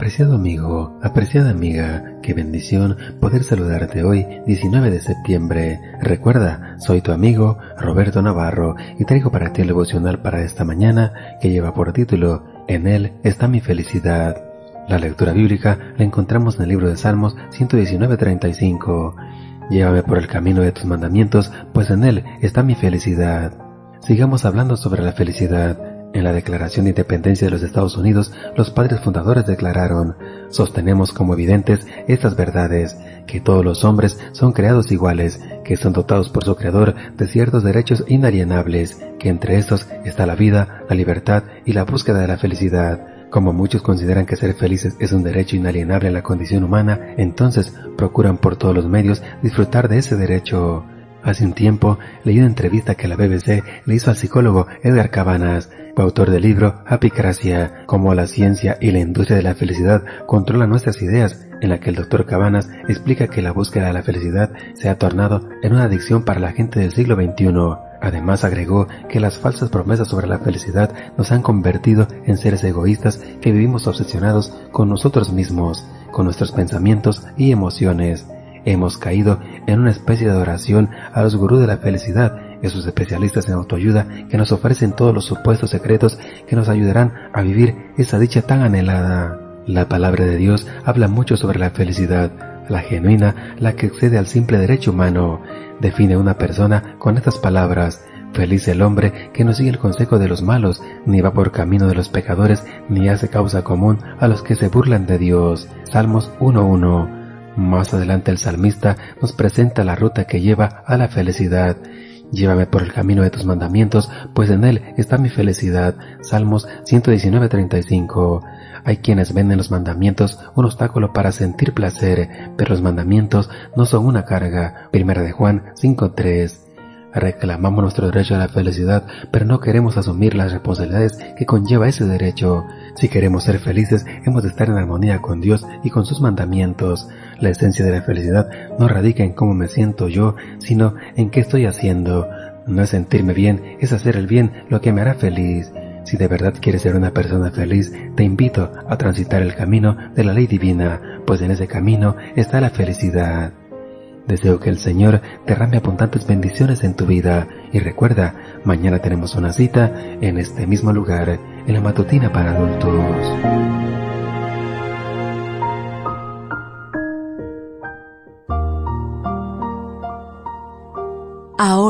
Apreciado amigo, apreciada amiga, qué bendición poder saludarte hoy 19 de septiembre. Recuerda, soy tu amigo Roberto Navarro y traigo para ti el devocional para esta mañana que lleva por título En él está mi felicidad. La lectura bíblica la encontramos en el libro de Salmos 119.35. Llévame por el camino de tus mandamientos, pues en él está mi felicidad. Sigamos hablando sobre la felicidad. En la Declaración de Independencia de los Estados Unidos, los padres fundadores declararon, sostenemos como evidentes estas verdades, que todos los hombres son creados iguales, que son dotados por su Creador de ciertos derechos inalienables, que entre estos está la vida, la libertad y la búsqueda de la felicidad. Como muchos consideran que ser felices es un derecho inalienable en la condición humana, entonces procuran por todos los medios disfrutar de ese derecho. Hace un tiempo leí una entrevista que la BBC le hizo al psicólogo Edgar Cabanas, autor del libro Apicracia, cómo la ciencia y la industria de la felicidad controlan nuestras ideas, en la que el doctor Cabanas explica que la búsqueda de la felicidad se ha tornado en una adicción para la gente del siglo XXI. Además agregó que las falsas promesas sobre la felicidad nos han convertido en seres egoístas que vivimos obsesionados con nosotros mismos, con nuestros pensamientos y emociones. Hemos caído en una especie de adoración a los gurús de la felicidad, esos especialistas en autoayuda que nos ofrecen todos los supuestos secretos que nos ayudarán a vivir esa dicha tan anhelada. La palabra de Dios habla mucho sobre la felicidad, la genuina, la que excede al simple derecho humano. Define una persona con estas palabras, Feliz el hombre que no sigue el consejo de los malos, ni va por camino de los pecadores, ni hace causa común a los que se burlan de Dios. Salmos 1.1 más adelante el salmista nos presenta la ruta que lleva a la felicidad. Llévame por el camino de tus mandamientos, pues en él está mi felicidad. Salmos 119.35. Hay quienes ven en los mandamientos un obstáculo para sentir placer, pero los mandamientos no son una carga. Primera de Juan 5.3. Reclamamos nuestro derecho a la felicidad, pero no queremos asumir las responsabilidades que conlleva ese derecho. Si queremos ser felices, hemos de estar en armonía con Dios y con sus mandamientos. La esencia de la felicidad no radica en cómo me siento yo, sino en qué estoy haciendo. No es sentirme bien, es hacer el bien lo que me hará feliz. Si de verdad quieres ser una persona feliz, te invito a transitar el camino de la ley divina, pues en ese camino está la felicidad. Deseo que el Señor derrame abundantes bendiciones en tu vida y recuerda, mañana tenemos una cita en este mismo lugar, en la matutina para adultos.